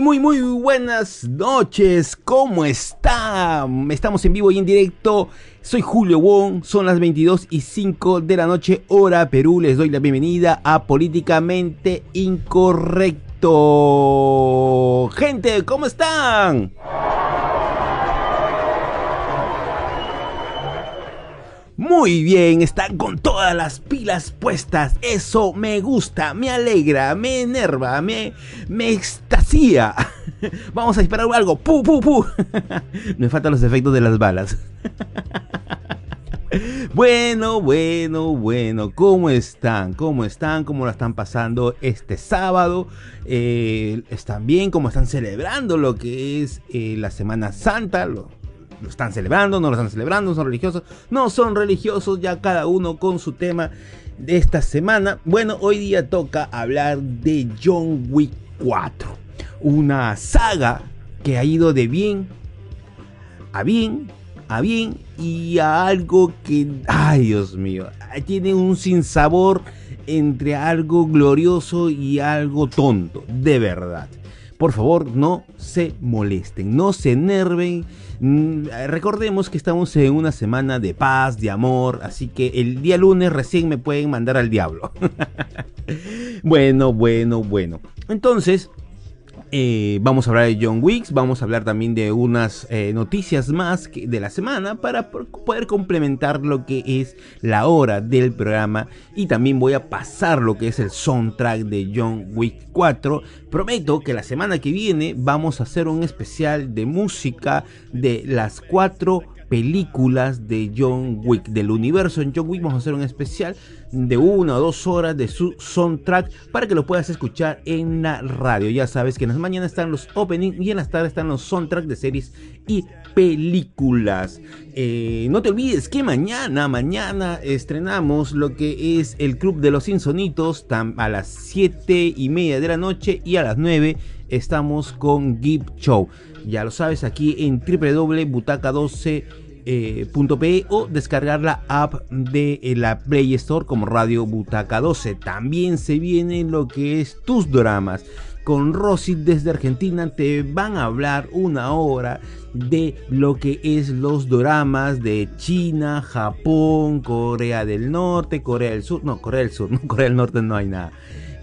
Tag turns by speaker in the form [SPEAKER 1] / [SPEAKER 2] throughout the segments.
[SPEAKER 1] Muy, muy, muy, buenas noches. ¿Cómo están? Estamos en vivo y en directo. Soy Julio Wong. Son las 22 y 5 de la noche, hora Perú. Les doy la bienvenida a Políticamente Incorrecto. Gente, ¿cómo están? Muy bien, están con todas las pilas puestas. Eso me gusta, me alegra, me enerva, me, me extasía. Vamos a disparar algo. ¡Pu, pu, pu! me faltan los efectos de las balas. Bueno, bueno, bueno, ¿cómo están? ¿Cómo están? ¿Cómo lo están pasando este sábado? Eh, ¿Están bien? ¿Cómo están celebrando lo que es eh, la Semana Santa? Lo, lo están celebrando, no lo están celebrando, son religiosos, no son religiosos, ya cada uno con su tema de esta semana. Bueno, hoy día toca hablar de John Wick 4, una saga que ha ido de bien a bien, a bien y a algo que, ay Dios mío, tiene un sinsabor entre algo glorioso y algo tonto, de verdad. Por favor, no se molesten, no se enerven Mm, recordemos que estamos en una semana de paz, de amor, así que el día lunes recién me pueden mandar al diablo. bueno, bueno, bueno. Entonces, eh, vamos a hablar de John Wicks, vamos a hablar también de unas eh, noticias más de la semana para poder complementar lo que es la hora del programa y también voy a pasar lo que es el soundtrack de John Wick 4. Prometo que la semana que viene vamos a hacer un especial de música de las cuatro películas de John Wick, del universo en John Wick. Vamos a hacer un especial de una o dos horas de su soundtrack para que lo puedas escuchar en la radio. Ya sabes que en las mañanas están los openings y en las tardes están los soundtracks de series y películas. Eh, no te olvides que mañana, mañana estrenamos lo que es el Club de los Insonitos a las 7 y media de la noche y a las 9 estamos con Gip Show. Ya lo sabes, aquí en www.butaca12.pe o descargar la app de eh, la Play Store como Radio Butaca 12. También se viene lo que es tus dramas. Con Rosy desde Argentina te van a hablar una hora de lo que es los dramas de China, Japón, Corea del Norte, Corea del Sur. No, Corea del Sur, no, Corea del Norte no hay nada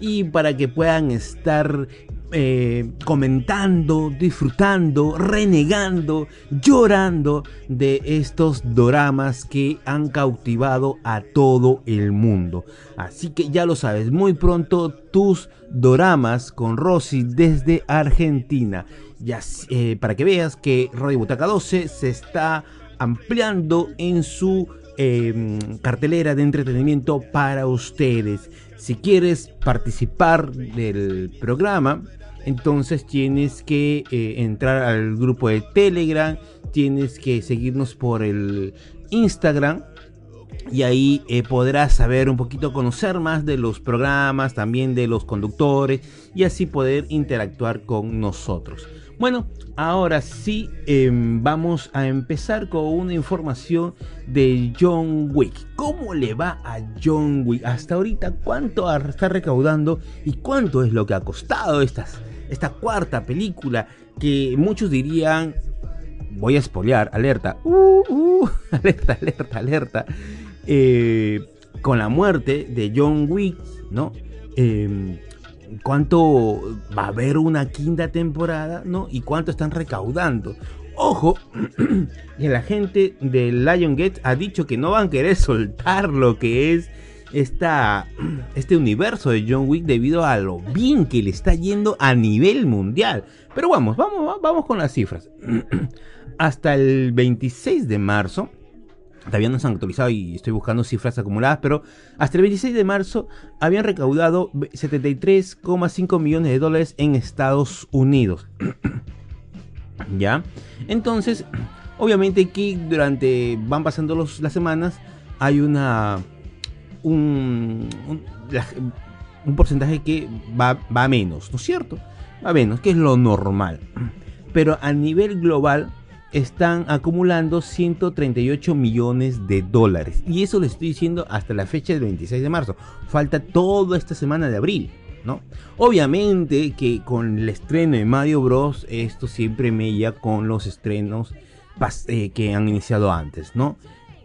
[SPEAKER 1] y para que puedan estar eh, comentando, disfrutando, renegando, llorando de estos doramas que han cautivado a todo el mundo. Así que ya lo sabes, muy pronto tus doramas con Rosy desde Argentina. Ya, eh, para que veas que Radio Butaca 12 se está ampliando en su em, cartelera de entretenimiento para ustedes. Si quieres participar del programa, entonces tienes que eh, entrar al grupo de Telegram, tienes que seguirnos por el Instagram y ahí eh, podrás saber un poquito, conocer más de los programas, también de los conductores y así poder interactuar con nosotros. Bueno, ahora sí em, vamos a empezar con una información de John Wick. ¿Cómo le va a John Wick? Hasta ahorita, ¿cuánto está recaudando y cuánto es lo que ha costado esta cuarta película que muchos dirían, voy a espolear, alerta, uh, uh, alerta, alerta, alerta, eh, con la muerte de John Wick, ¿no? Em, ¿Cuánto va a haber una quinta temporada, ¿no? Y cuánto están recaudando. Ojo, que la gente de Lion ha dicho que no van a querer soltar lo que es esta, este universo de John Wick debido a lo bien que le está yendo a nivel mundial. Pero vamos, vamos, vamos con las cifras. Hasta el 26 de marzo, todavía no se han actualizado y estoy buscando cifras acumuladas, pero hasta el 26 de marzo habían recaudado 73,5 millones de dólares en Estados Unidos. ¿Ya? Entonces, obviamente que durante van pasando las semanas hay una un, un, porcentaje que va, va, menos, ¿no es cierto? Va menos, que es lo normal. Pero a nivel global están acumulando 138 millones de dólares. Y eso le estoy diciendo hasta la fecha del 26 de marzo. Falta toda esta semana de abril. ¿no? Obviamente que con el estreno de Mario Bros. esto siempre mella con los estrenos eh, que han iniciado antes, ¿no?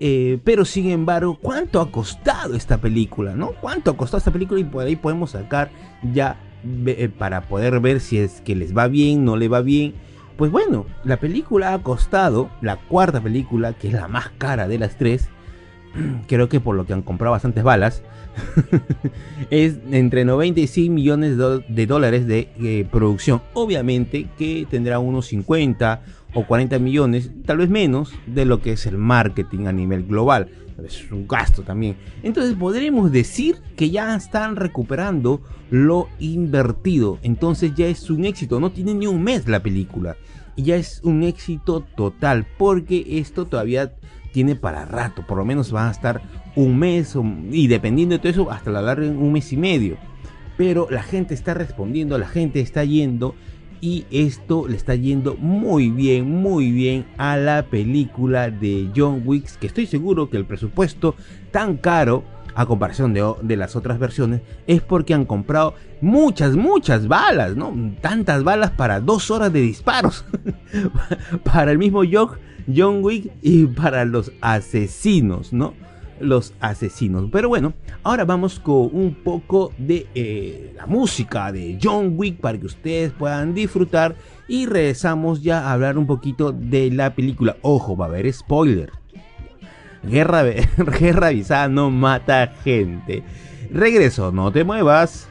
[SPEAKER 1] Eh, pero sin embargo, ¿cuánto ha costado esta película? ¿No? ¿Cuánto ha costado esta película? Y por ahí podemos sacar ya eh, para poder ver si es que les va bien, no le va bien. Pues bueno, la película ha costado, la cuarta película, que es la más cara de las tres, creo que por lo que han comprado bastantes balas, es entre 90 y 100 millones de dólares de eh, producción. Obviamente que tendrá unos 50 o 40 millones, tal vez menos, de lo que es el marketing a nivel global. Es un gasto también. Entonces podremos decir que ya están recuperando lo invertido. Entonces ya es un éxito. No tiene ni un mes la película. Ya es un éxito total. Porque esto todavía tiene para rato. Por lo menos va a estar un mes. Y dependiendo de todo eso, hasta la larga un mes y medio. Pero la gente está respondiendo, la gente está yendo y esto le está yendo muy bien, muy bien a la película de John Wick, que estoy seguro que el presupuesto tan caro a comparación de, las otras versiones, es porque han comprado muchas, muchas balas, ¿no? Tantas balas para dos horas de disparos. para el mismo John, John Wick y para los asesinos, ¿no? los asesinos. Pero bueno, ahora vamos con un poco de eh, la música de John Wick para que ustedes puedan disfrutar y regresamos ya a hablar un poquito de la película. Ojo, va a haber spoiler. Guerra, guerra avisada no mata gente. Regreso, no te muevas.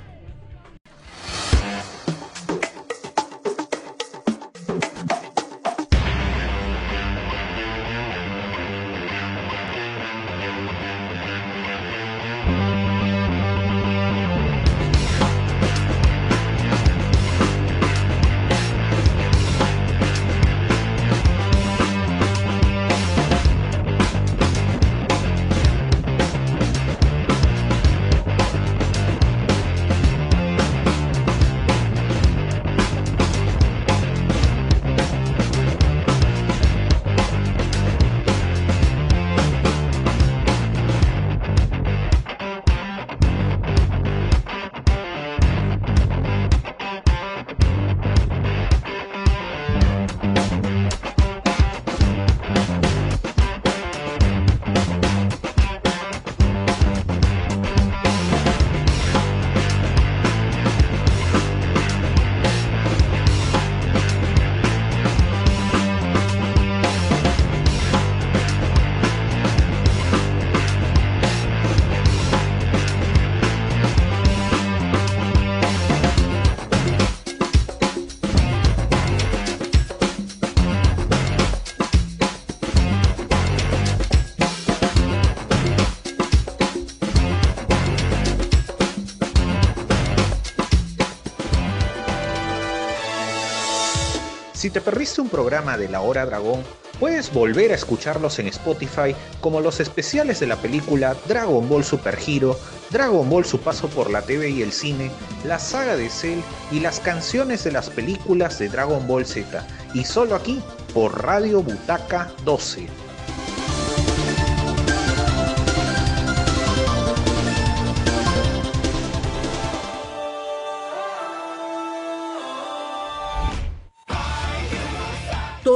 [SPEAKER 2] Te perdiste un programa de La Hora Dragón, puedes volver a escucharlos en Spotify como los especiales de la película Dragon Ball Super Hero, Dragon Ball Su Paso por la TV y el Cine, la saga de Cell y las canciones de las películas de Dragon Ball Z, y solo aquí por Radio Butaca 12.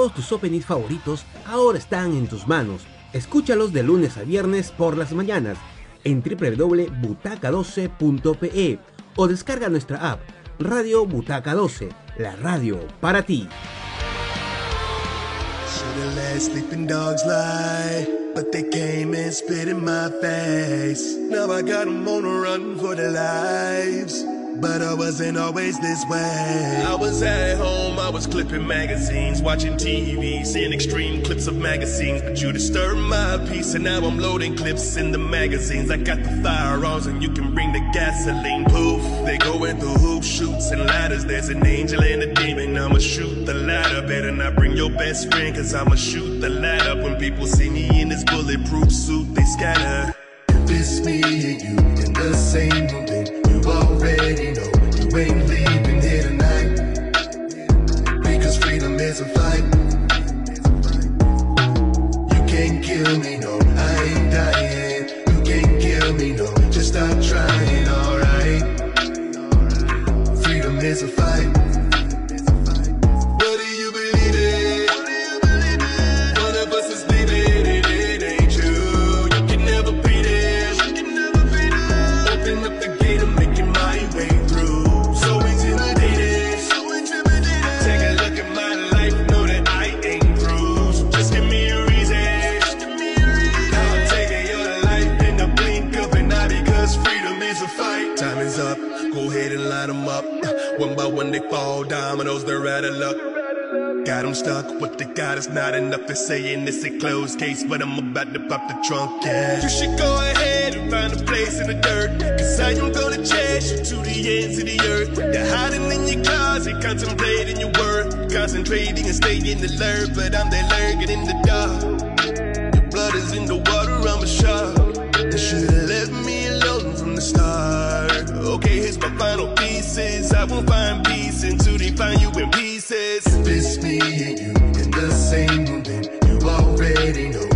[SPEAKER 1] Todos tus openings favoritos ahora están en tus manos. Escúchalos de lunes a viernes por las mañanas en www.butaca12.pe o descarga nuestra app Radio Butaca 12, la radio para ti. But I wasn't always this way. I was at home, I was clipping magazines, watching TV, seeing extreme clips of magazines. But you disturbed my peace, and now I'm loading clips in the magazines. I got the firearms, and you can bring the gasoline. Poof, they going through hoop shoots and ladders. There's an angel and a demon. I'ma shoot the ladder. Better not bring your best friend, cause I'ma shoot the ladder. When people see me in this bulletproof suit, they scatter. If it's me and you in the same room, already know you ain't leaving here tonight. Because freedom is a fight. You can't kill me, no, I ain't dying. You can't kill me, no, just stop trying, alright.
[SPEAKER 3] line One they fall, dominoes, they're out of luck. Got them stuck, what they got is not enough to saying it's a closed case, but I'm about to pop the trunk, yeah. You should go ahead and find a place in the dirt, cause I am gonna chase you to the ends of the earth. You're hiding in your closet, contemplating your worth, concentrating and staying alert, but I'm there lurking in the dark. Okay, here's my final pieces. I will find peace until they find you in pieces. If it's me and you in the same room, then you already know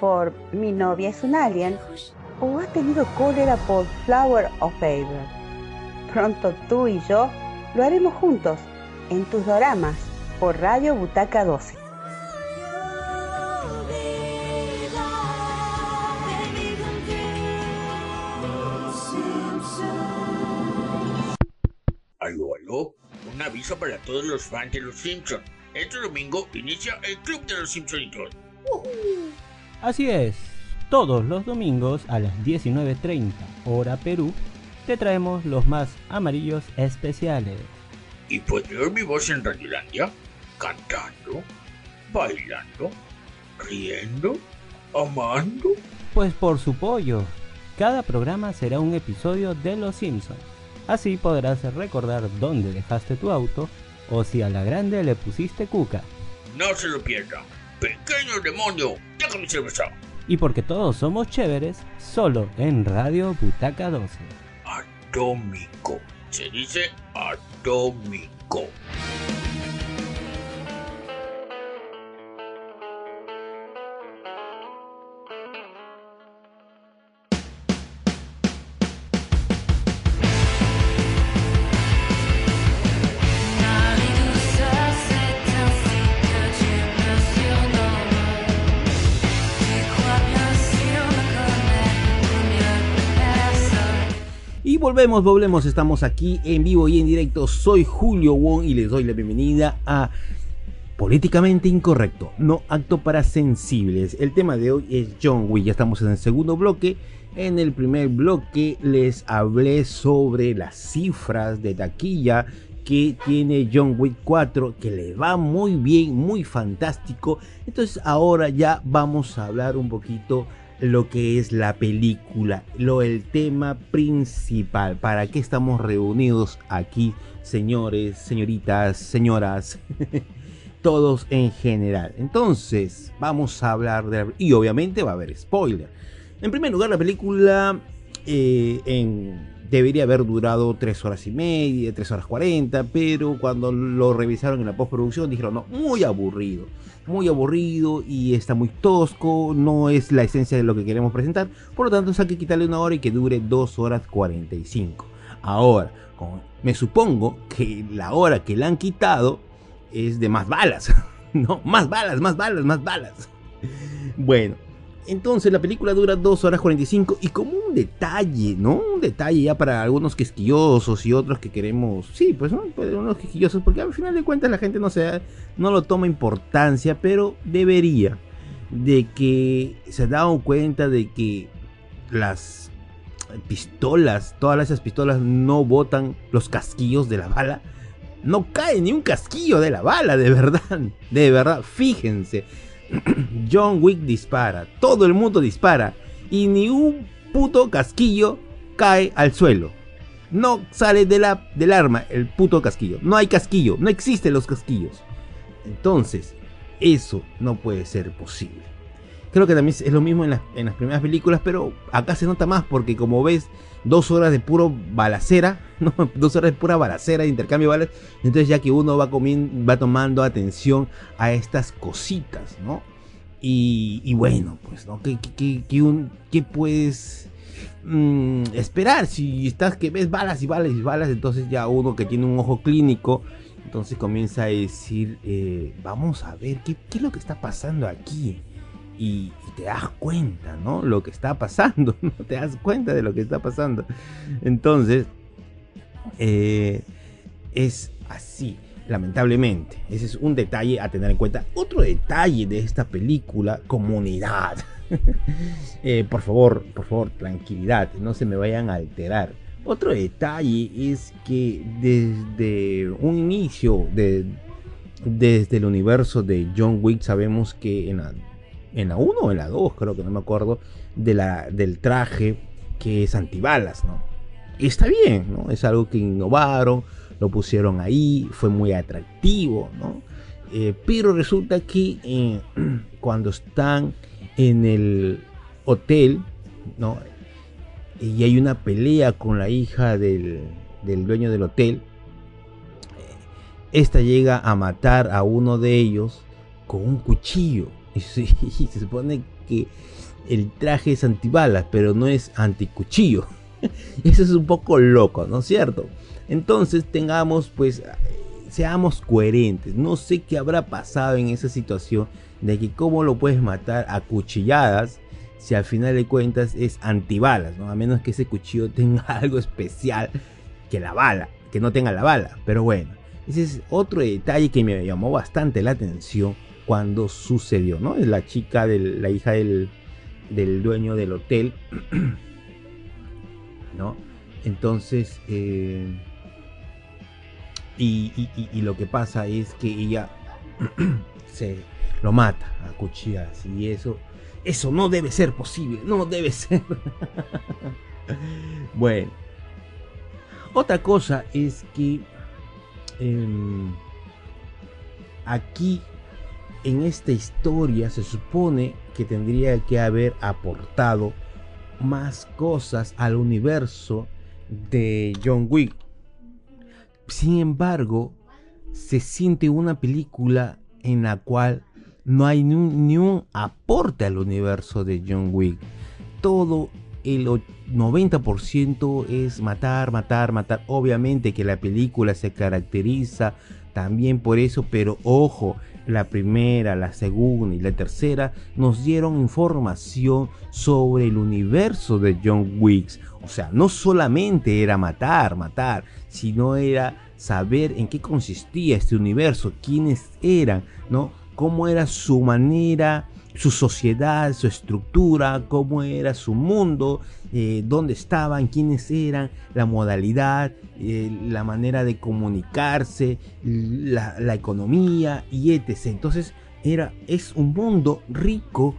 [SPEAKER 4] por mi novia es un alien? ¿O ha tenido cólera por Flower of Favor? Pronto tú y yo lo haremos juntos en tus doramas por Radio Butaca 12.
[SPEAKER 5] Aló, aló. Un aviso para todos los fans de Los Simpsons. Este domingo inicia el Club de los Simpsonitos.
[SPEAKER 6] Así es, todos los domingos a las 19.30 hora Perú te traemos los más amarillos especiales.
[SPEAKER 5] Y puede oír mi voz en Radiolandia, cantando, bailando, riendo, amando.
[SPEAKER 6] Pues por su pollo, cada programa será un episodio de Los Simpsons. Así podrás recordar dónde dejaste tu auto o si a la grande le pusiste cuca.
[SPEAKER 5] No se lo pierda. Pequeño demonio, déjame cerveza.
[SPEAKER 6] Y porque todos somos chéveres, solo en Radio Butaca 12.
[SPEAKER 5] Atómico. Se dice atómico.
[SPEAKER 1] Volvemos, volvemos, estamos aquí en vivo y en directo. Soy Julio Wong y les doy la bienvenida a Políticamente Incorrecto, no acto para sensibles. El tema de hoy es John Wick, ya estamos en el segundo bloque. En el primer bloque les hablé sobre las cifras de taquilla que tiene John Wick 4, que le va muy bien, muy fantástico. Entonces ahora ya vamos a hablar un poquito lo que es la película, lo el tema principal, para qué estamos reunidos aquí, señores, señoritas, señoras, todos en general. Entonces, vamos a hablar de y obviamente va a haber spoiler. En primer lugar, la película eh, en, debería haber durado 3 horas y media, 3 horas 40, pero cuando lo revisaron en la postproducción dijeron, no, muy aburrido, muy aburrido y está muy tosco, no es la esencia de lo que queremos presentar, por lo tanto hay que quitarle una hora y que dure 2 horas 45. Ahora, me supongo que la hora que le han quitado es de más balas, no, más balas, más balas, más balas. Bueno, entonces la película dura 2 horas 45 y como un detalle, ¿no? Un detalle ya para algunos quisquillosos y otros que queremos, sí, pues. Pues, unos quisquillosos porque al final de cuentas la gente no se no lo toma importancia, pero debería de que se ha dado cuenta de que las pistolas, todas esas pistolas no botan los casquillos de la bala. No cae ni un casquillo de la bala, de verdad, de verdad, fíjense. John Wick dispara, todo el mundo dispara y ni un puto casquillo cae al suelo. No sale de la, del arma el puto casquillo. No hay casquillo, no existen los casquillos. Entonces, eso no puede ser posible. Creo que también es lo mismo en las, en las primeras películas, pero acá se nota más porque como ves, dos horas de puro balacera, dos horas de pura balacera intercambio de balas, entonces ya que uno va, va tomando atención a estas cositas, ¿no? Y, bueno, pues, ¿no? ¿Qué, qué, puedes mm, esperar? Si estás que ves balas y balas y balas, entonces ya uno que tiene un ojo clínico, entonces comienza a decir, eh, vamos a ver, ¿qué, ¿qué, es lo que está pasando aquí? Y, te das cuenta, ¿no? Lo que está pasando, ¿no? Te das cuenta de lo que está pasando. Entonces, eh, es así lamentablemente. Ese es un detalle a tener en cuenta. Otro detalle de esta película, comunidad. Eh, por favor, por favor, tranquilidad, no se me vayan a alterar. Otro detalle es que desde un inicio, de, desde el universo de John Wick, sabemos que en la, en la 1 o en la 2, creo que no me acuerdo, de la, del traje que es antibalas, ¿no? Está bien, ¿no? Es algo que innovaron lo pusieron ahí, fue muy atractivo, ¿no? Eh, pero resulta que eh, cuando están en el hotel, ¿no? Y hay una pelea con la hija del, dueño del hotel. Esta llega a matar a uno de ellos con un cuchillo. Y se, se supone que el traje es antibalas, pero no es anticuchillo. Eso es un poco loco, ¿no es cierto? Entonces tengamos pues seamos coherentes. No sé qué habrá pasado en esa situación de que cómo lo puedes matar a cuchilladas si al final de cuentas es antibalas, ¿no? A menos que ese cuchillo tenga algo especial que la bala, que no tenga la bala. Pero bueno, ese es otro detalle que me llamó bastante la atención cuando sucedió, ¿no? Es la chica, de la hija del, del dueño del hotel, ¿no? Entonces, eh, y, lo que pasa es que ella se lo mata a cuchillas y eso, eso no debe ser posible, no debe ser. bueno, otra cosa es que em, aquí en esta historia se supone que tendría que haber aportado más cosas al universo de John Wick sin embargo, se siente una película en la cual no hay ni un, aporte al universo de John Wick. Todo el 90% es matar, matar, matar. Obviamente que la película se caracteriza también por eso, pero ojo, la primera, la segunda y la tercera nos dieron información sobre el universo de John Wick. O sea, no solamente era matar, matar, sino era saber en qué consistía este universo, quiénes eran, ¿no? Cómo era su manera, su sociedad, su estructura, cómo era su mundo, eh, dónde estaban, quiénes eran, la modalidad, eh, la manera de comunicarse, la, economía y etc. Entonces era, es un mundo rico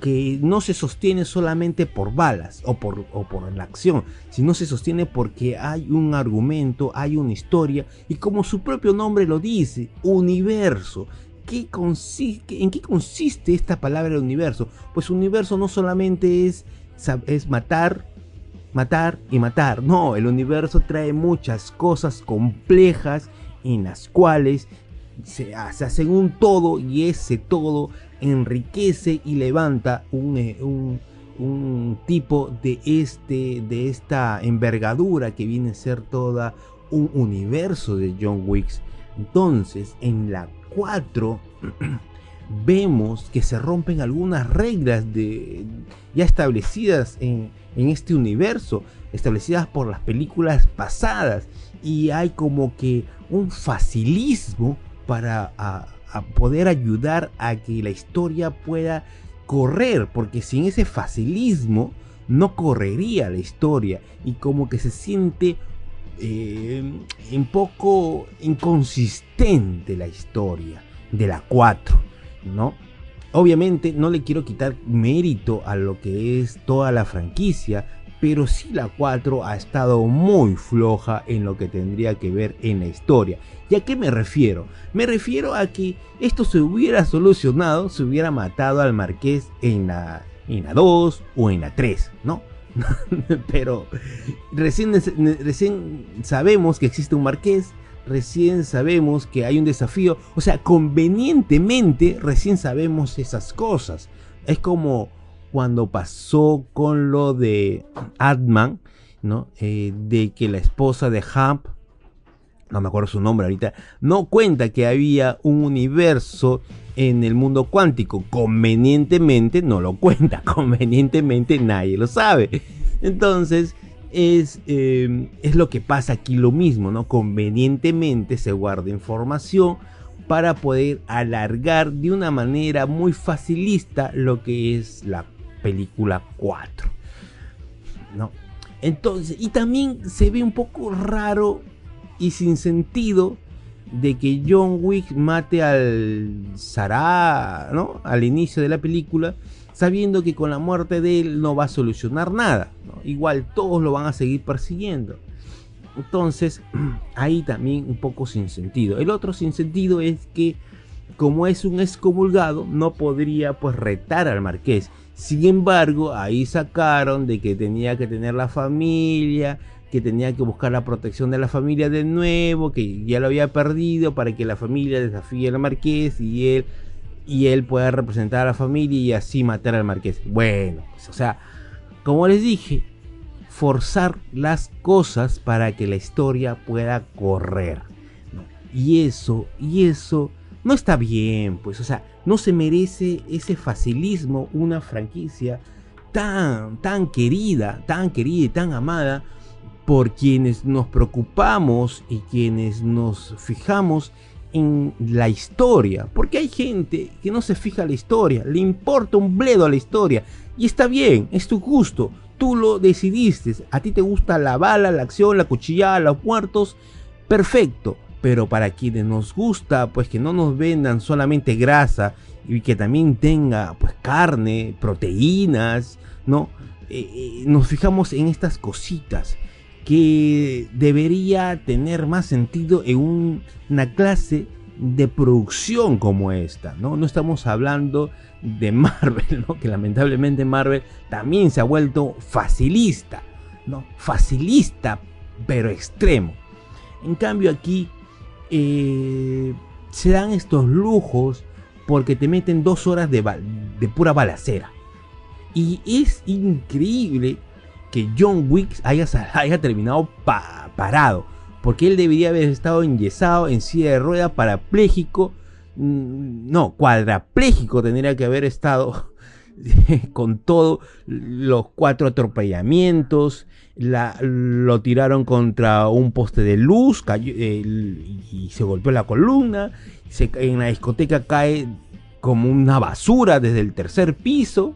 [SPEAKER 1] que no se sostiene solamente por balas o por, por la acción, sino se sostiene porque hay un argumento, hay una historia y como su propio nombre lo dice, universo. ¿Qué consiste, ¿En qué consiste esta palabra universo? Pues universo no solamente es, es matar, matar y matar. No, el universo trae muchas cosas complejas en las cuales se, se hacen un todo y ese todo enriquece y levanta eh, un, un, tipo de, este, de esta envergadura que viene a ser toda un universo de John Wicks. Entonces, en la 4 vemos que se rompen algunas reglas de, ya establecidas en, en este universo, establecidas por las películas pasadas. Y hay como que un facilismo para poder ayudar a que la historia pueda correr, porque sin ese facilismo no correría la historia y como que se siente eh, un poco inconsistente la historia de la 4, ¿no? Obviamente no le quiero quitar mérito a lo que es toda la franquicia, pero sí la 4 ha estado muy floja en lo que tendría que ver en la historia. ¿Y a qué me refiero? Me refiero a que esto se hubiera solucionado, se hubiera matado al marqués en la, en la 2 o en la 3, ¿no? pero recién, recién sabemos que existe un marqués, recién sabemos que hay un desafío, o sea, convenientemente recién sabemos esas cosas. Es como cuando pasó con lo de Adman, ¿no? Eh, de que la esposa de Hamp, no me acuerdo su nombre ahorita, no cuenta que había un universo en el mundo cuántico. Convenientemente no lo cuenta, convenientemente nadie lo sabe. Entonces, es, eh, es lo que pasa aquí lo mismo, ¿no? Convenientemente se guarda información para poder alargar de una manera muy facilista lo que es la película 4. ¿No? Entonces, y también se ve un poco raro y sin sentido de que John Wick mate al Sarah, ¿no? Al inicio de la película, sabiendo que con la muerte de él no va a solucionar nada. Igual todos lo van a seguir persiguiendo. Entonces, ahí también un poco sin sentido. El otro sin sentido es que como es un excomulgado, no podría pues retar al marqués sin embargo, ahí sacaron de que tenía que tener la familia, que tenía que buscar la protección de la familia de nuevo, que ya lo había perdido para que la familia desafíe al marqués y él y él pueda representar a la familia y así matar al marqués. Bueno, pues, o sea, como les dije, forzar las cosas para que la historia pueda correr. Y eso, y eso no está bien, pues, o sea, no se merece ese facilismo una franquicia tan, tan querida, tan querida y tan amada por quienes nos preocupamos y quienes nos fijamos en la historia. Porque hay gente que no se fija en la historia, le importa un bledo a la historia. Y está bien, es tu gusto, tú lo decidiste. A ti te gusta la bala, la acción, la cuchillada, los muertos. Perfecto pero para quienes nos gusta, pues que no nos vendan solamente grasa y que también tenga pues carne, proteínas, ¿no? Eh, eh, nos fijamos en estas cositas que debería tener más sentido en una clase de producción como esta, ¿no? No estamos hablando de Marvel, ¿no? Que lamentablemente Marvel también se ha vuelto facilista, ¿no? Facilista, pero extremo. En cambio aquí eh, se dan estos lujos porque te meten dos horas de, de pura balacera. Y es increíble que John Wick haya, haya terminado parado. Porque él debería haber estado enyesado, en silla de rueda, parapléjico. Mm, no, cuadrapléjico tendría que haber estado con todos los cuatro atropellamientos, lo tiraron contra un poste de luz y se golpeó la columna, en la discoteca cae como una basura desde el tercer piso,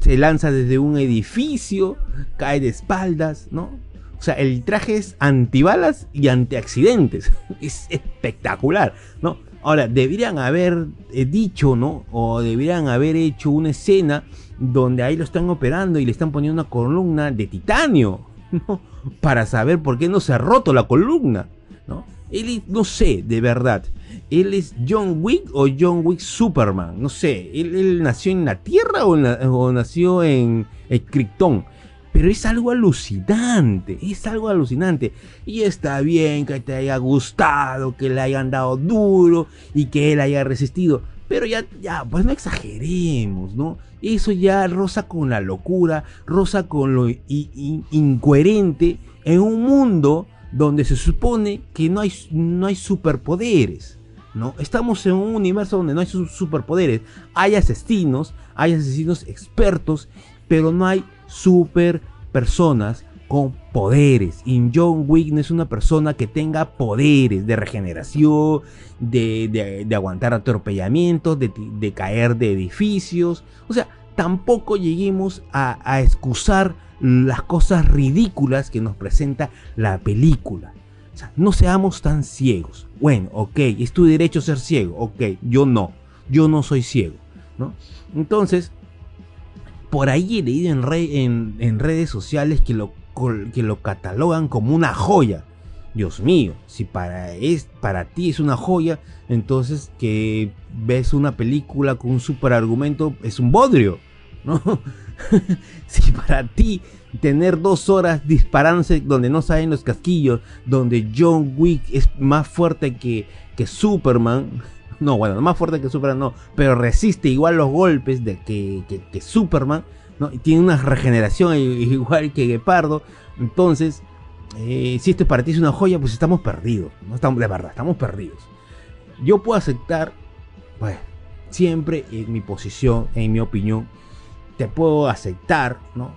[SPEAKER 1] se lanza desde un edificio, cae de espaldas, ¿no? O sea, el traje es antibalas y antiaccidentes. Es espectacular, ¿no? Ahora, deberían haber eh, dicho, ¿no? O deberían haber hecho una escena donde ahí lo están operando y le están poniendo una columna de titanio, ¿no? Para saber por qué no se ha roto la columna, ¿no? Él, no sé, de verdad. ¿Él es John Wick o John Wick Superman? No sé. ¿Él, nació en la Tierra o, nació en, Krypton? Pero es algo alucinante, es algo alucinante. Y está bien que te haya gustado, que le hayan dado duro y que él haya resistido. Pero ya, ya, pues no exageremos, ¿no? Eso ya rosa con la locura, rosa con lo incoherente en un mundo donde se supone que no hay, no hay superpoderes. ¿No? Estamos en un universo donde no hay superpoderes. Hay asesinos, hay asesinos expertos, pero no hay super personas con poderes. Y John Wick no es una persona que tenga poderes de regeneración, de, aguantar atropellamientos, de, caer de edificios. O sea, tampoco lleguemos a, excusar las cosas ridículas que nos presenta la película. No seamos tan ciegos. Bueno, ok, es tu derecho ser ciego. Ok, yo no. Yo no soy ciego. ¿no? Entonces, por ahí he leído en, en, redes sociales que lo, que lo catalogan como una joya. Dios mío, si para, es, para ti es una joya, entonces que ves una película con un super argumento es un bodrio, ¿no? si para ti tener dos horas disparándose donde no salen los casquillos, donde John Wick es más fuerte que, que Superman, no, bueno, más fuerte que Superman no, pero resiste igual los golpes de que, que, Superman, ¿no? Y tiene una regeneración igual que Gepardo. Entonces, eh, si esto para ti es una joya, pues estamos perdidos. No estamos, de verdad, estamos perdidos. Yo puedo aceptar, pues, siempre en mi posición, en mi opinión, te puedo aceptar, ¿no?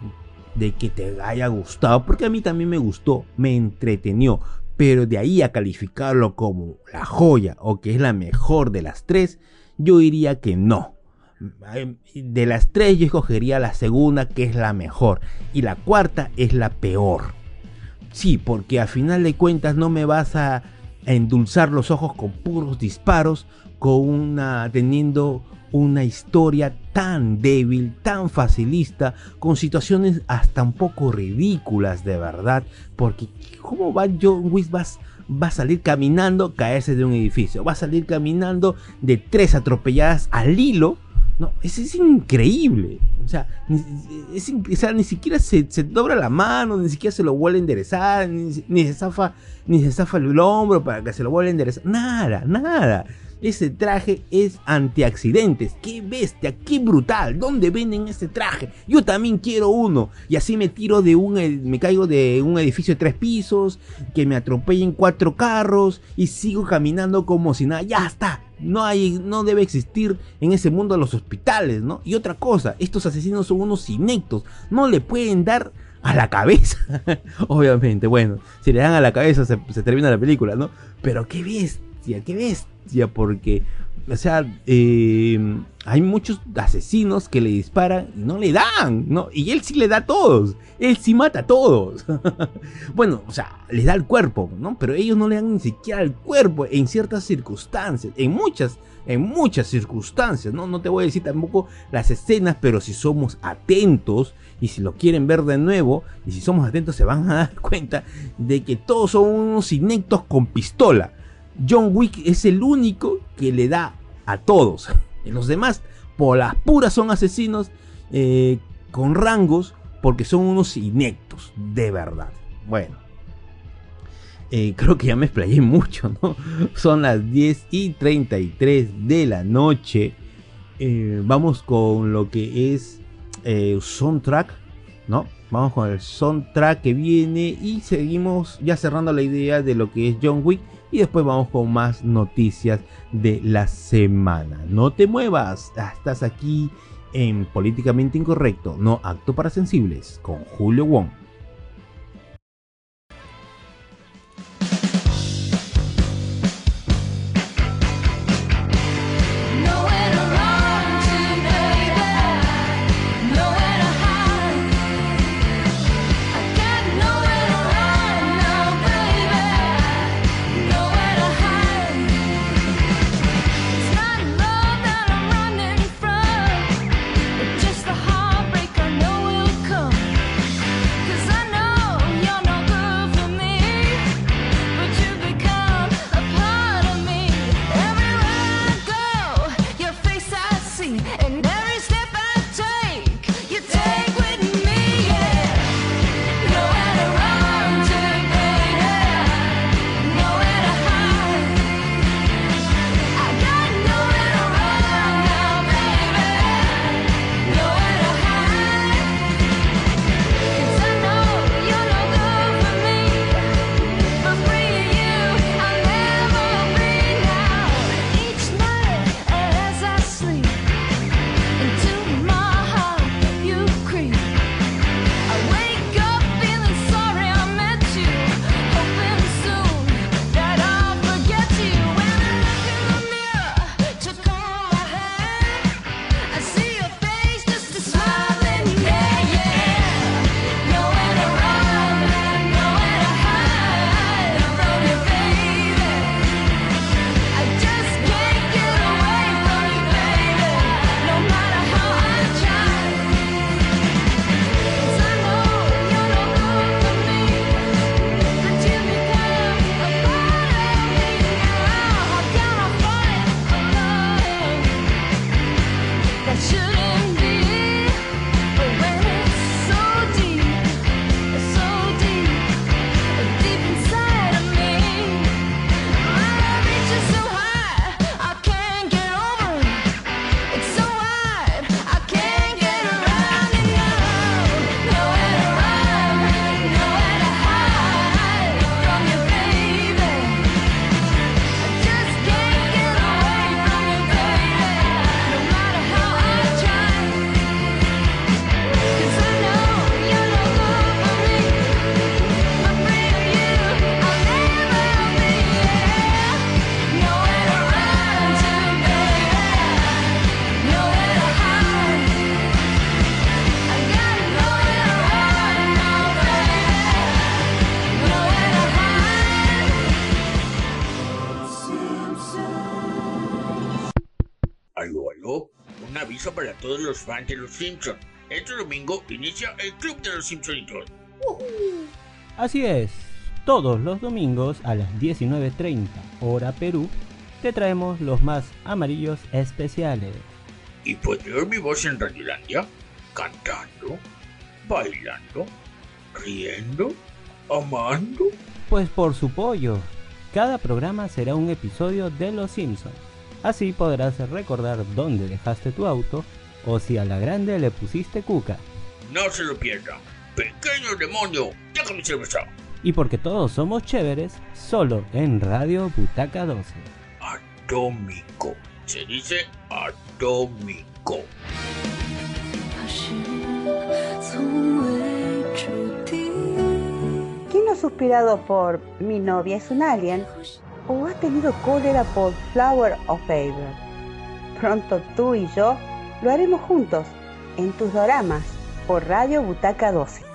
[SPEAKER 1] De que te haya gustado, porque a mí también me gustó, me entretenió, pero de ahí a calificarlo como la joya o que es la mejor de las tres, yo diría que no. De las tres yo escogería la segunda que es la mejor y la cuarta es la peor. Sí, porque a final de cuentas no me vas a endulzar los ojos con puros disparos, con una teniendo una historia tan débil, tan facilista, con situaciones hasta un poco ridículas de verdad, porque ¿cómo va John Wick va a salir caminando, caerse de un edificio, va a salir caminando de tres atropelladas al hilo? No, es, es increíble. O sea, ni, siquiera se, dobra la mano, ni siquiera se lo vuelve a enderezar, ni, se zafa, ni se zafa el hombro para que se lo vuelva a enderezar. Nada, nada. Ese traje es antiaccidentes. ¡Qué bestia! ¡Qué brutal! ¿Dónde venden ese traje? Yo también quiero uno. Y así me tiro de un. Me caigo de un edificio de tres pisos. Que me atropellen cuatro carros. Y sigo caminando como si nada. ¡Ya está! No, hay, no debe existir en ese mundo los hospitales, ¿no? Y otra cosa, estos asesinos son unos inectos. No le pueden dar a la cabeza. Obviamente, bueno, si le dan a la cabeza se, se termina la película, ¿no? Pero qué bestia, qué bestia porque, o sea, eh, hay muchos asesinos que le disparan y no le dan, ¿no? Y él sí le da a todos, él sí mata a todos. bueno, o sea, le da al cuerpo, ¿no? Pero ellos no le dan ni siquiera al cuerpo en ciertas circunstancias, en muchas, en muchas circunstancias, ¿no? No te voy a decir tampoco las escenas, pero si somos atentos y si lo quieren ver de nuevo, y si somos atentos se van a dar cuenta de que todos son unos inectos con pistola John Wick es el único que le da a todos. Los demás, por las puras, son asesinos eh, con rangos porque son unos inectos, de verdad. Bueno, eh, creo que ya me explayé mucho. Son las 10 y 33 de la noche. Eh, vamos con lo que es soundtrack, ¿no? Vamos con el soundtrack que viene y seguimos ya cerrando la idea de lo que es John Wick y después vamos con más noticias de la semana. No te muevas, estás aquí en Políticamente Incorrecto, no acto para sensibles, con Julio Wong.
[SPEAKER 5] Fans de Los Simpsons. Este domingo inicia el Club de los Simpsonitos.
[SPEAKER 6] Así es, todos los domingos a las 19.30 hora Perú te traemos los más amarillos especiales.
[SPEAKER 5] ¿Y puedo oír mi voz en Radiolandia? ¿Cantando? ¿Bailando? ¿Riendo? ¿Amando?
[SPEAKER 6] Pues por su pollo, cada programa será un episodio de Los Simpsons. Así podrás recordar dónde dejaste tu auto o si a la grande le pusiste cuca.
[SPEAKER 5] No se lo pierda. Pequeño demonio, déjame cerveza.
[SPEAKER 6] Y porque todos somos chéveres, solo en Radio Butaca 12.
[SPEAKER 5] Atómico. Se dice atómico.
[SPEAKER 4] ¿Quién no ha suspirado por mi novia es un alien? ¿O ha tenido cólera por Flower of Favor? Pronto tú y yo lo haremos juntos en tus doramas por Radio Butaca 12.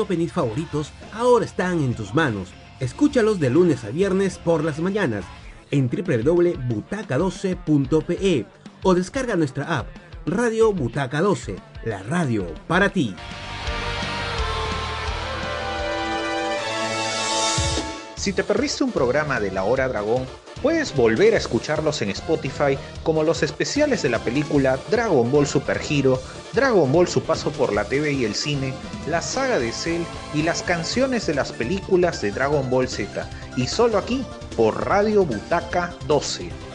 [SPEAKER 1] Openings favoritos ahora están en tus manos. Escúchalos de lunes a viernes por las mañanas en www.butaca12.pe o descarga nuestra app Radio Butaca 12, la radio para ti.
[SPEAKER 2] Si te perdiste un programa de La Hora Dragón, puedes volver a escucharlos en Spotify como los especiales de la película Dragon Ball Super Hero, Dragon Ball Su Paso por la TV y el Cine, la saga de Cell y las canciones de las películas de Dragon Ball Z, y solo aquí por Radio Butaca 12.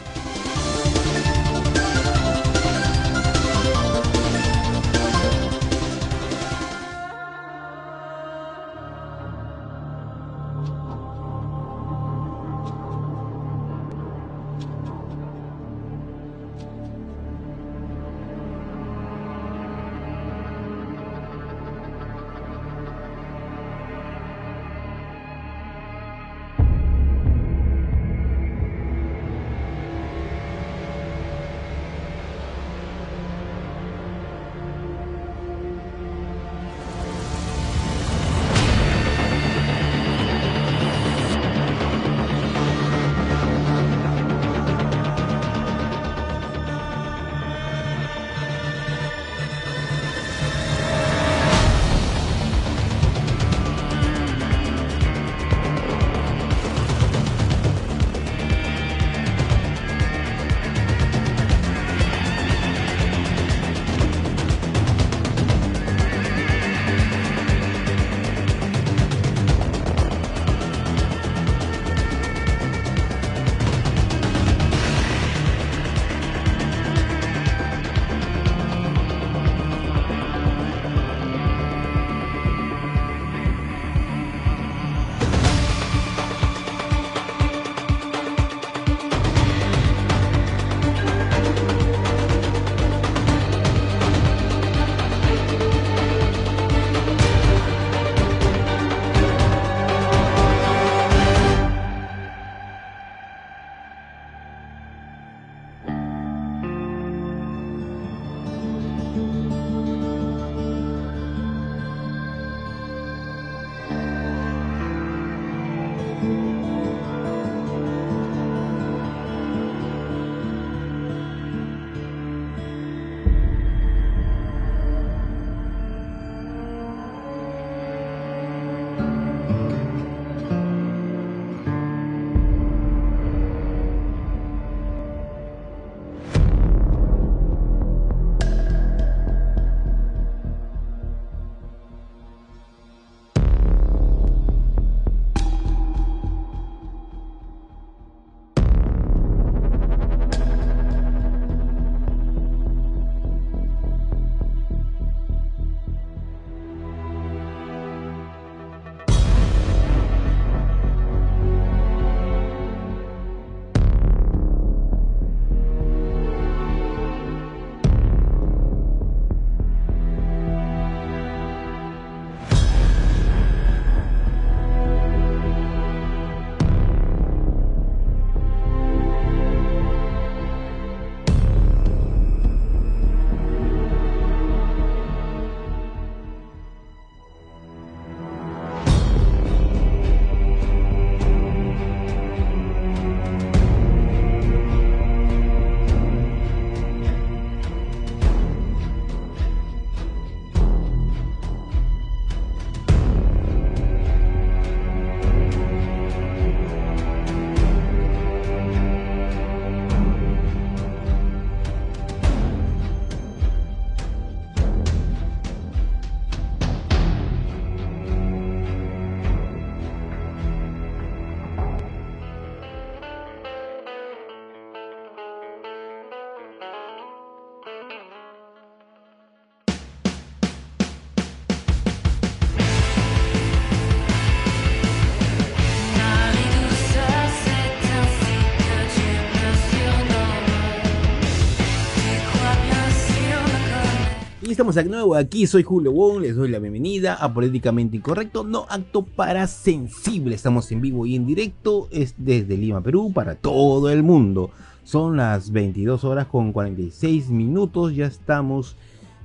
[SPEAKER 1] Estamos de nuevo aquí, soy Julio Wong, les doy la bienvenida a Políticamente Incorrecto, no acto para sensible. Estamos en vivo y en directo, es desde Lima, Perú, para todo el mundo. Son las 22 horas con 46 minutos, ya estamos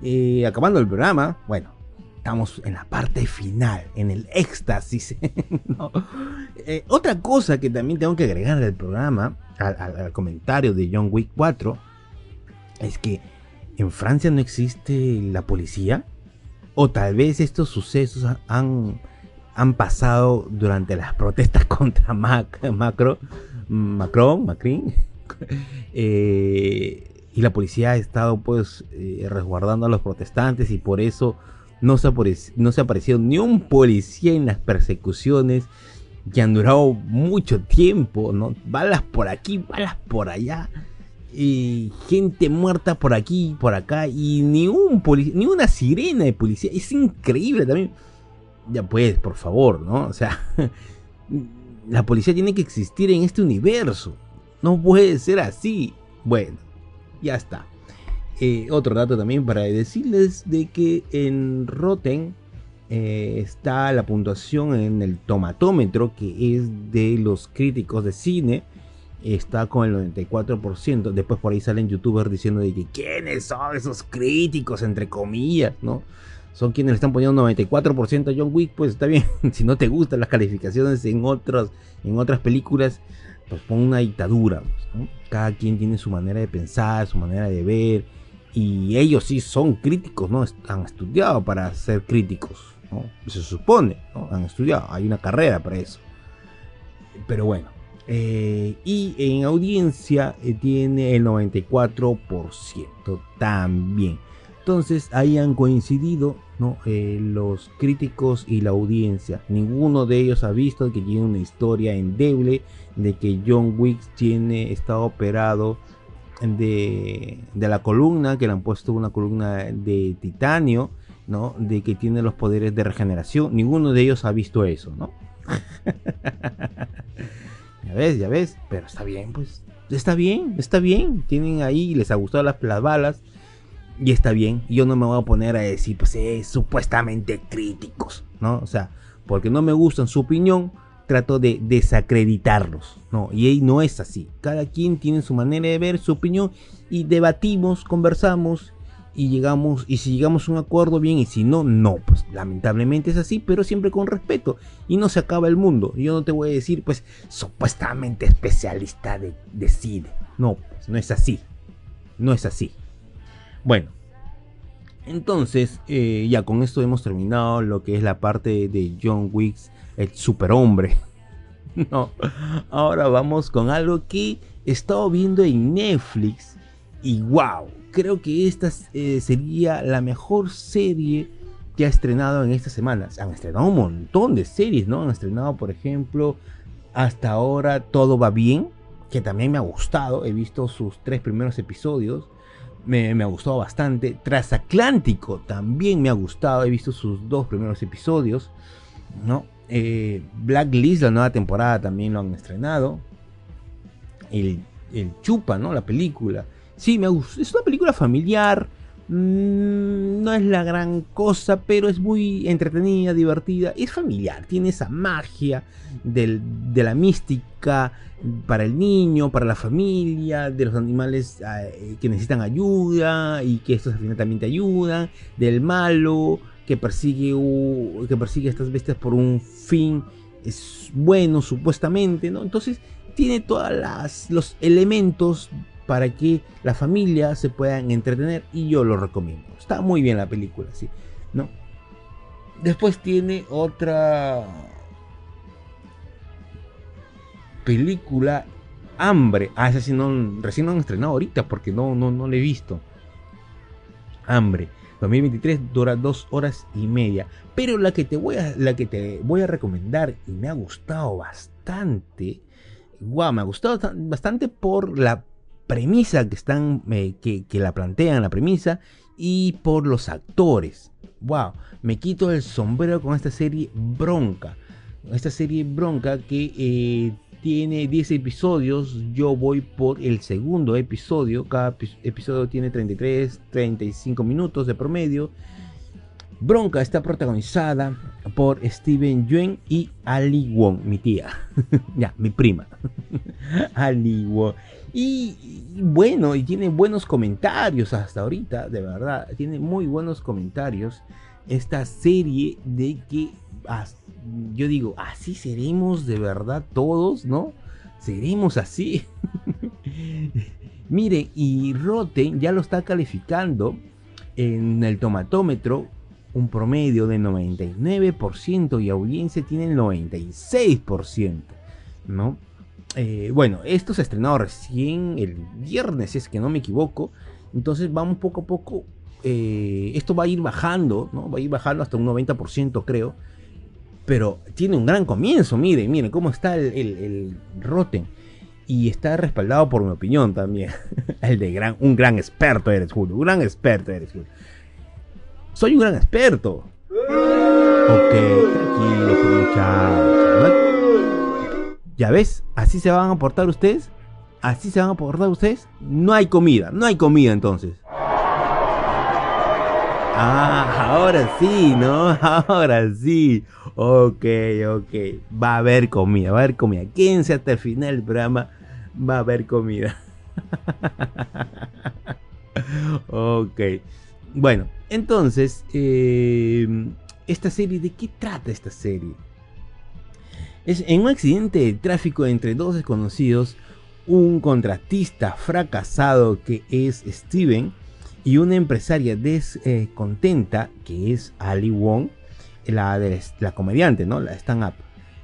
[SPEAKER 1] eh, acabando el programa. Bueno, estamos en la parte final, en el éxtasis. Eh, otra cosa que también tengo que agregar al programa, al- al comentario de John Wick 4, es que en Francia no existe la policía. O tal vez estos sucesos ha- han, han pasado durante las protestas contra Mac- Macro, Macron, Macron. Eh, y la policía ha estado pues eh, resguardando a los protestantes y por eso no se, no se ha aparecido ni un policía en las persecuciones que han durado mucho tiempo, ¿no? Balas por aquí, balas por allá y gente muerta por aquí, por acá, y ni una sirena de policía. Es increíble también. Ya pues, por favor, ¿no? O sea, la policía tiene que existir en este universo. No puede ser así. Bueno, ya está. Eh, otro dato también para decirles de que en Rotten eh, está la puntuación en el tomatómetro que es de los críticos de cine está con el 94%. Después por ahí salen youtubers diciendo de que quiénes son esos críticos, entre comillas, ¿no? Son quienes le están poniendo 94% a John Wick, pues está bien. si no te gustan las calificaciones en otras, en otras películas, pues pon una dictadura. Cada quien tiene su manera de pensar, su manera de ver. Y ellos sí son críticos, ¿no? Han estudiado para ser críticos. Se supone. Han estudiado, hay una carrera para eso. Pero bueno, eh, y en audiencia eh, tiene el 94% también. Entonces ahí han coincidido ¿no? Eh, los críticos y la audiencia. Ninguno de ellos ha visto que tiene una historia endeble de que John Wick tiene, está operado de, de la columna, que le han puesto una columna de titanio, ¿no? De que tiene los poderes de regeneración. Ninguno de ellos ha visto eso, ¿no? Ya ves, ya ves, pero está bien, pues. Está bien, está bien. Tienen ahí, les ha gustado las, las balas. Y está bien. Yo no me voy a poner a decir, pues, eh, supuestamente críticos, ¿no? O sea, porque no me gustan su opinión, trato de desacreditarlos, ¿no? Y ahí no es así. Cada quien tiene su manera de ver, su opinión, y debatimos, conversamos, y llegamos, y si llegamos a un acuerdo, bien, y si no, no, pues lamentablemente es así, pero siempre con respeto, y no se acaba el mundo. Yo no te voy a decir, pues, supuestamente especialista de, de cine. No, pues, no es así. No es así. Bueno, entonces, eh, ya con esto hemos terminado lo que es la parte de John Wick, el superhombre. no, ahora vamos con algo que he estado viendo en Netflix y wow, creo que esta eh, sería la mejor serie que ha estrenado en estas semanas. Han estrenado un montón de series, ¿no? Han estrenado, por ejemplo, hasta ahora Todo va bien, que también me ha gustado. He visto sus tres primeros episodios. Me, ha gustado bastante. Transatlántico también me ha gustado. He visto sus dos primeros episodios. ¿no? Eh, Blacklist, la nueva temporada, también lo han estrenado. El, el Chupa, ¿no? La película. Sí, me gusta. Es una película familiar. Mm, no es la gran cosa, pero es muy entretenida, divertida. Es familiar, tiene esa magia del- de la mística para el niño, para la familia, de los animales eh, que necesitan ayuda y que estos al final también te ayudan, del malo que persigue, que persigue a estas bestias por un fin es bueno supuestamente, ¿no? Entonces tiene todos los elementos para que la familia se puedan entretener y yo lo recomiendo. Está muy bien la película, sí, ¿no? Después tiene otra película Hambre. Ah, esa sí no recién no han estrenado ahorita porque no no no la he visto. Hambre. 2023 dura dos horas y media. Pero la que te voy a, la que te voy a recomendar y me ha gustado bastante. Guau, me ha gustado tan- bastante por la premisa que están. eh, que, que la plantean, la premisa. Y por los actores. Wow, me quito el sombrero con esta serie bronca. Esta serie bronca que eh, tiene 10 episodios. Yo voy por el segundo episodio. Cada epi- episodio tiene 33, 35 minutos de promedio. Bronca está protagonizada por Steven Yeun y Ali Wong, mi tía. ya, mi prima. Ali Wong. Y, bueno, y tiene buenos comentarios hasta ahorita, de verdad. Tiene muy buenos comentarios. Esta serie de que yo digo, así seremos de verdad todos, ¿no? Seremos así. Miren, y Rotten ya lo está calificando en el tomatómetro un promedio de 99% y audiencia tiene el 96%, ¿no? Eh, bueno, esto se ha estrenado recién el viernes, es que no me equivoco. Entonces vamos poco a poco. eh, esto va a ir bajando, ¿no? Va a ir bajando hasta un 90%, creo. Pero tiene un gran comienzo, miren, miren cómo está el, el, Rotten. Y está respaldado por mi opinión también. el de gran, un gran experto eres, Julio. Un gran experto eres, Julio. Soy un gran experto. Ok, tranquilo, muchachos. Ya ves, así se van a portar ustedes. Así se van a portar ustedes. No hay comida, no hay comida entonces. Ah, ahora sí, ¿no? Ahora sí. Ok, ok. Va a haber comida, va a haber comida. Quédense hasta el final del programa. Va a haber comida. ok. Bueno, entonces, eh, esta serie, ¿de qué trata esta serie? Es en un accidente de tráfico entre dos desconocidos, un contratista fracasado que es Steven y una empresaria descontenta que es Ali Wong, la, la comediante, ¿no? La stand-up,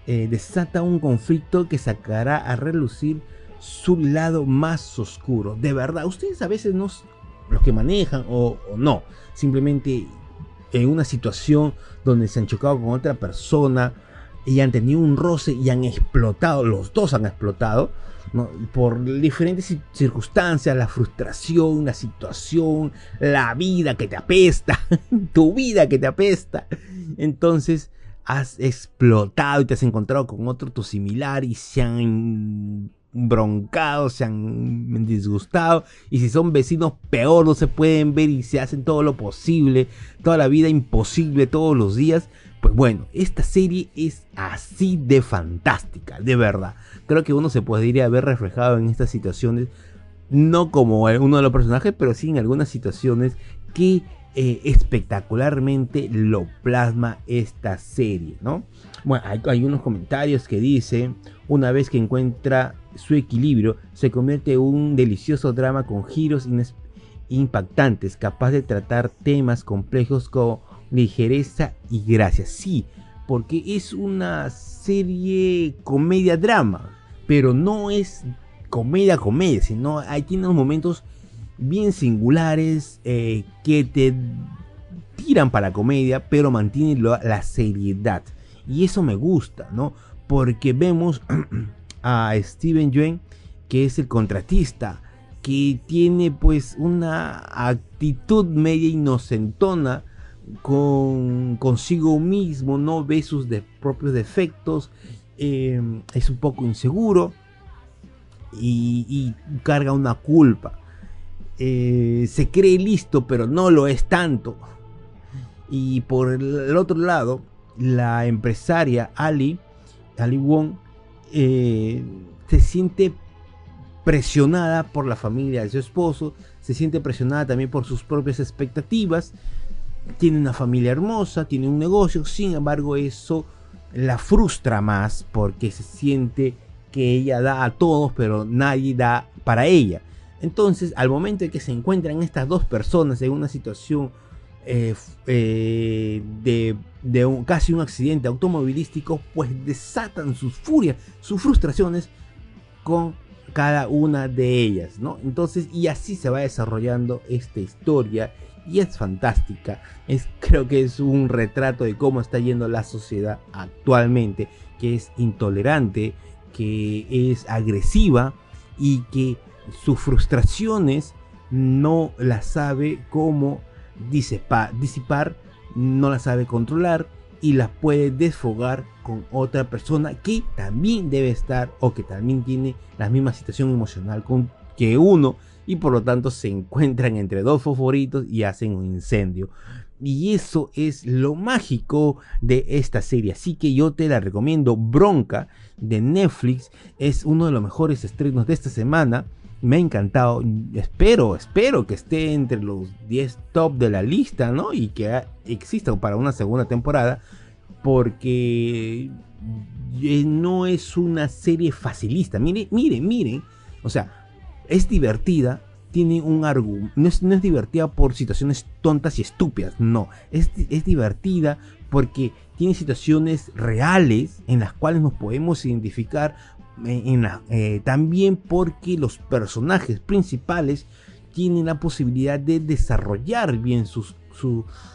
[SPEAKER 1] eh, desata un conflicto que sacará a relucir su lado más oscuro. De verdad, ustedes a veces no, los que manejan o no, simplemente en una situación donde se han chocado con otra persona y han tenido un roce y han explotado, los dos han explotado, por diferentes ci- circunstancias, la frustración, la situación, la vida que te apesta, tu vida que te apesta. Entonces has explotado y te has encontrado con otro tu similar y se han broncado, se han disgustado y si son vecinos peor no se pueden ver y se hacen todo lo posible, toda la vida imposible todos los días. Pues bueno, esta serie es así de fantástica, de verdad. Creo que uno se podría haber reflejado en estas situaciones, no como uno de los personajes, pero sí en algunas situaciones que eh, espectacularmente lo plasma esta serie, ¿no? Bueno, hay, hay unos comentarios que dice, una vez que encuentra su equilibrio, se convierte en un delicioso drama con giros impactantes, capaz de tratar temas complejos con ligereza y gracia. Sí, porque es una serie comedia-drama, pero no es comedia-comedia, sino hay tiene unos momentos bien singulares eh, que te tiran para comedia, pero mantienen la seriedad. Y eso me gusta, ¿no? Porque vemos a Steven Yeun, que es el contratista, que tiene pues una actitud media inocentona con consigo mismo, no ve sus propios defectos, eh, es un poco inseguro y, y carga una culpa. Eh, se cree listo, pero no lo es tanto. Y por el otro lado, la empresaria Ali, Ali Wong, eh, se siente presionada por la familia de su esposo, se siente presionada también por sus propias expectativas. Tiene una familia hermosa, tiene un negocio, sin embargo eso la frustra más porque se siente que ella da a todos, pero nadie da para ella. Entonces, al momento en que se encuentran estas dos personas en una situación eh, eh, de, de un- casi un accidente automovilístico, pues desatan sus furias, sus frustraciones con cada una de ellas, ¿no? Entonces, y así se va desarrollando esta historia y es fantástica. Es, creo que es un retrato de cómo está yendo la sociedad actualmente, que es intolerante, que es agresiva y que sus frustraciones no las sabe cómo disipar, disipar no las sabe controlar y las puede desfogar con otra persona que también debe estar o que también tiene la misma situación emocional con, que uno y por lo tanto se encuentran entre dos fosforitos y hacen un incendio. Y eso es lo mágico de esta serie. Así que yo te la recomiendo. Bronca de Netflix es uno de los mejores estrenos de esta semana. Me ha encantado. Espero, espero que esté entre los 10 top de la lista, ¿no? Y que exista para una segunda temporada. Porque eh, no es una serie facilista. Miren, miren, miren. O sea, es divertida, tiene un argumento, no es, no es divertida por situaciones tontas y estúpidas, no, es, es divertida porque tiene situaciones reales en las cuales nos podemos identificar, la- eh, también porque los personajes principales tienen la posibilidad de desarrollar bien su,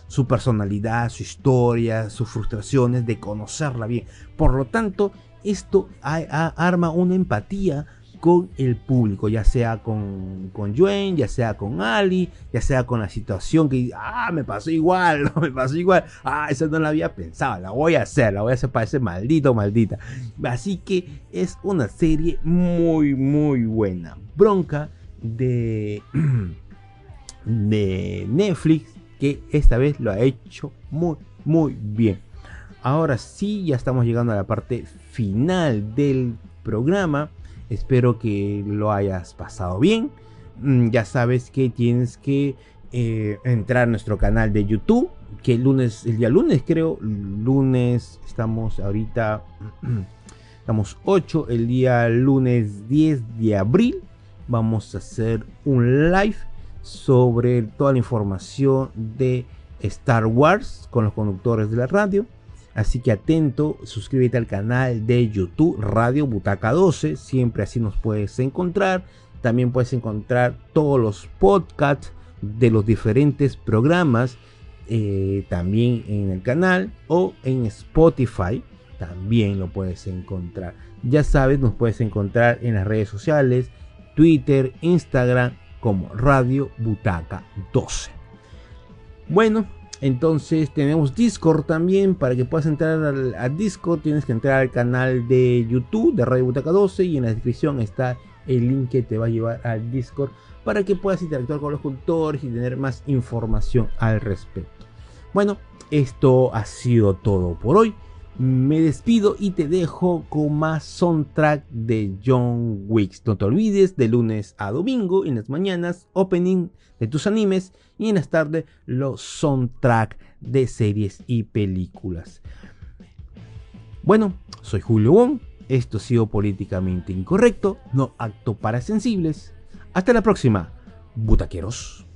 [SPEAKER 1] su personalidad, su historia, sus frustraciones, de conocerla bien. Por lo tanto, esto arma una empatía con el público, ya sea con, con ya sea con Ali, ya sea con la situación que ah, me pasó igual, no, me pasó igual, ah, esa no la había pensado, la voy a hacer, la voy a hacer para ese maldito, maldita. Así que es una serie muy, muy buena. Bronca de, de Netflix, que esta vez lo ha hecho muy, muy bien. Ahora sí, ya estamos llegando a la parte final del programa. Espero que lo hayas pasado bien. Mm, Ya sabes que tienes que eh, entrar a nuestro canal de YouTube. Que el lunes, el día lunes creo, lunes estamos ahorita, estamos 8, el día lunes 10 de abril. Vamos a hacer un live sobre toda la información de Star Wars con los conductores de la radio. Así que atento, suscríbete al canal de YouTube Radio Butaca 12, siempre así nos puedes encontrar. También puedes encontrar todos los podcasts de los diferentes programas eh, también en el canal o en Spotify. También lo puedes encontrar. Ya sabes, nos puedes encontrar en las redes sociales, Twitter, Instagram como Radio Butaca 12. Bueno, entonces tenemos Discord también. Para que puedas entrar al, Discord tienes que entrar al canal de YouTube de Radio Butaca 12 y en la descripción está el link que te va a llevar al Discord para que puedas interactuar con los conductores y tener más información al respecto. Bueno, esto ha sido todo por hoy. Me despido y te dejo con más soundtrack de John Wicks. No te olvides de lunes a domingo en las mañanas opening de tus animes y en las tardes los soundtrack de series y películas. Bueno, soy Julio Wong. Esto ha sido políticamente incorrecto, no acto para sensibles. Hasta la próxima, butaqueros.